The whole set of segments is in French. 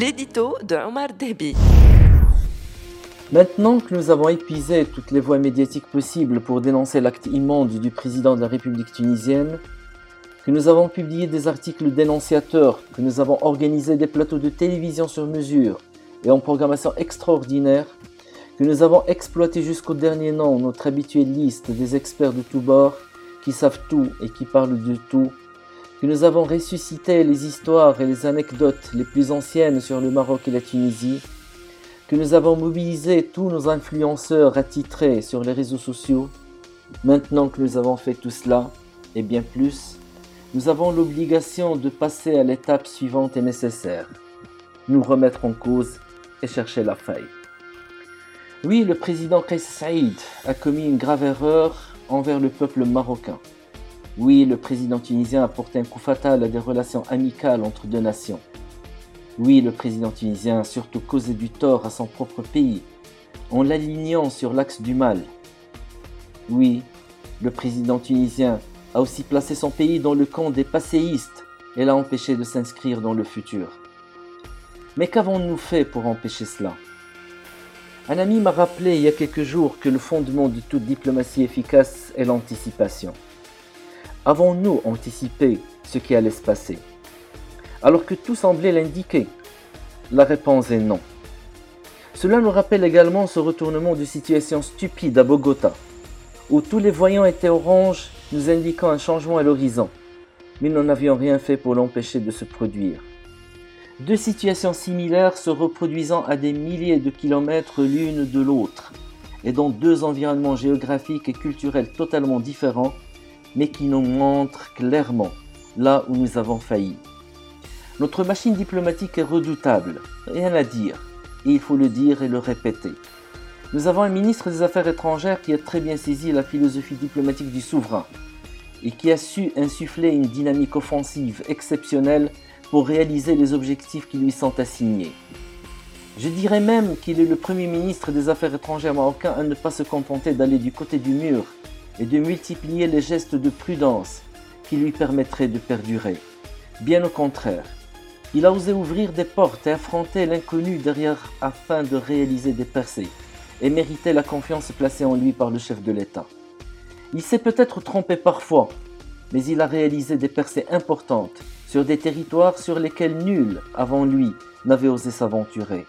L'édito de Omar Debi. Maintenant que nous avons épuisé toutes les voies médiatiques possibles pour dénoncer l'acte immonde du président de la République tunisienne, que nous avons publié des articles dénonciateurs, que nous avons organisé des plateaux de télévision sur mesure et en programmation extraordinaire, que nous avons exploité jusqu'au dernier nom notre habituelle liste des experts de tous bords qui savent tout et qui parlent de tout, que nous avons ressuscité les histoires et les anecdotes les plus anciennes sur le Maroc et la Tunisie, que nous avons mobilisé tous nos influenceurs attitrés sur les réseaux sociaux, maintenant que nous avons fait tout cela, et bien plus, nous avons l'obligation de passer à l'étape suivante et nécessaire, nous remettre en cause et chercher la faille. Oui, le président Kais Saïd a commis une grave erreur envers le peuple marocain. Oui, le président tunisien a porté un coup fatal à des relations amicales entre deux nations. Oui, le président tunisien a surtout causé du tort à son propre pays en l'alignant sur l'axe du mal. Oui, le président tunisien a aussi placé son pays dans le camp des passéistes et l'a empêché de s'inscrire dans le futur. Mais qu'avons-nous fait pour empêcher cela? Un ami m'a rappelé il y a quelques jours que le fondement de toute diplomatie efficace est l'anticipation. Avons-nous anticipé ce qui allait se passer? Alors que tout semblait l'indiquer La réponse est non. Cela nous rappelle également ce retournement de situation stupide à Bogota, où tous les voyants étaient orange, nous indiquant un changement à l'horizon, mais nous n'avions rien fait pour l'empêcher de se produire. Deux situations similaires se reproduisant à des milliers de kilomètres l'une de l'autre, et dans deux environnements géographiques et culturels totalement différents, mais qui nous montrent clairement là où nous avons failli. Notre machine diplomatique est redoutable, rien à dire, et il faut le dire et le répéter. Nous avons un ministre des Affaires étrangères qui a très bien saisi la philosophie diplomatique du souverain et qui a su insuffler une dynamique offensive exceptionnelle pour réaliser les objectifs qui lui sont assignés. Je dirais même qu'il est le premier ministre des Affaires étrangères marocain à ne pas se contenter d'aller du côté du mur et de multiplier les gestes de prudence qui lui permettraient de perdurer. Bien au contraire, il a osé ouvrir des portes et affronter l'inconnu derrière afin de réaliser des percées et méritait la confiance placée en lui par le chef de l'État. Il s'est peut-être trompé parfois, mais il a réalisé des percées importantes sur des territoires sur lesquels nul avant lui n'avait osé s'aventurer.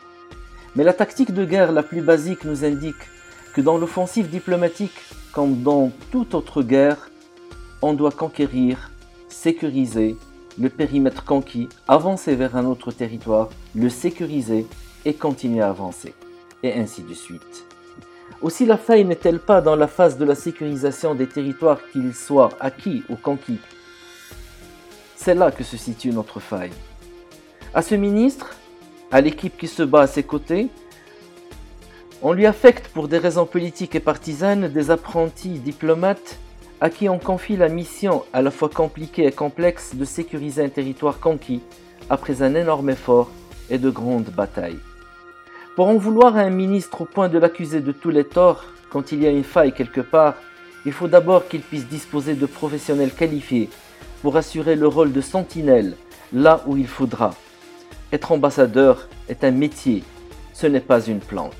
Mais la tactique de guerre la plus basique nous indique que dans l'offensive diplomatique, comme dans toute autre guerre, on doit conquérir, sécuriser le périmètre conquis, avancer vers un autre territoire, le sécuriser et continuer à avancer et ainsi de suite. Aussi la faille n'est-elle pas dans la phase de la sécurisation des territoires qu'ils soient acquis ou conquis C'est là que se situe notre faille. À ce ministre, à l'équipe qui se bat à ses côtés, on lui affecte pour des raisons politiques et partisanes des apprentis diplomates à qui on confie la mission à la fois compliquée et complexe de sécuriser un territoire conquis après un énorme effort et de grandes batailles. Pour en vouloir à un ministre au point de l'accuser de tous les torts, quand il y a une faille quelque part, il faut d'abord qu'il puisse disposer de professionnels qualifiés pour assurer le rôle de sentinelle là où il faudra. Être ambassadeur est un métier, ce n'est pas une planque.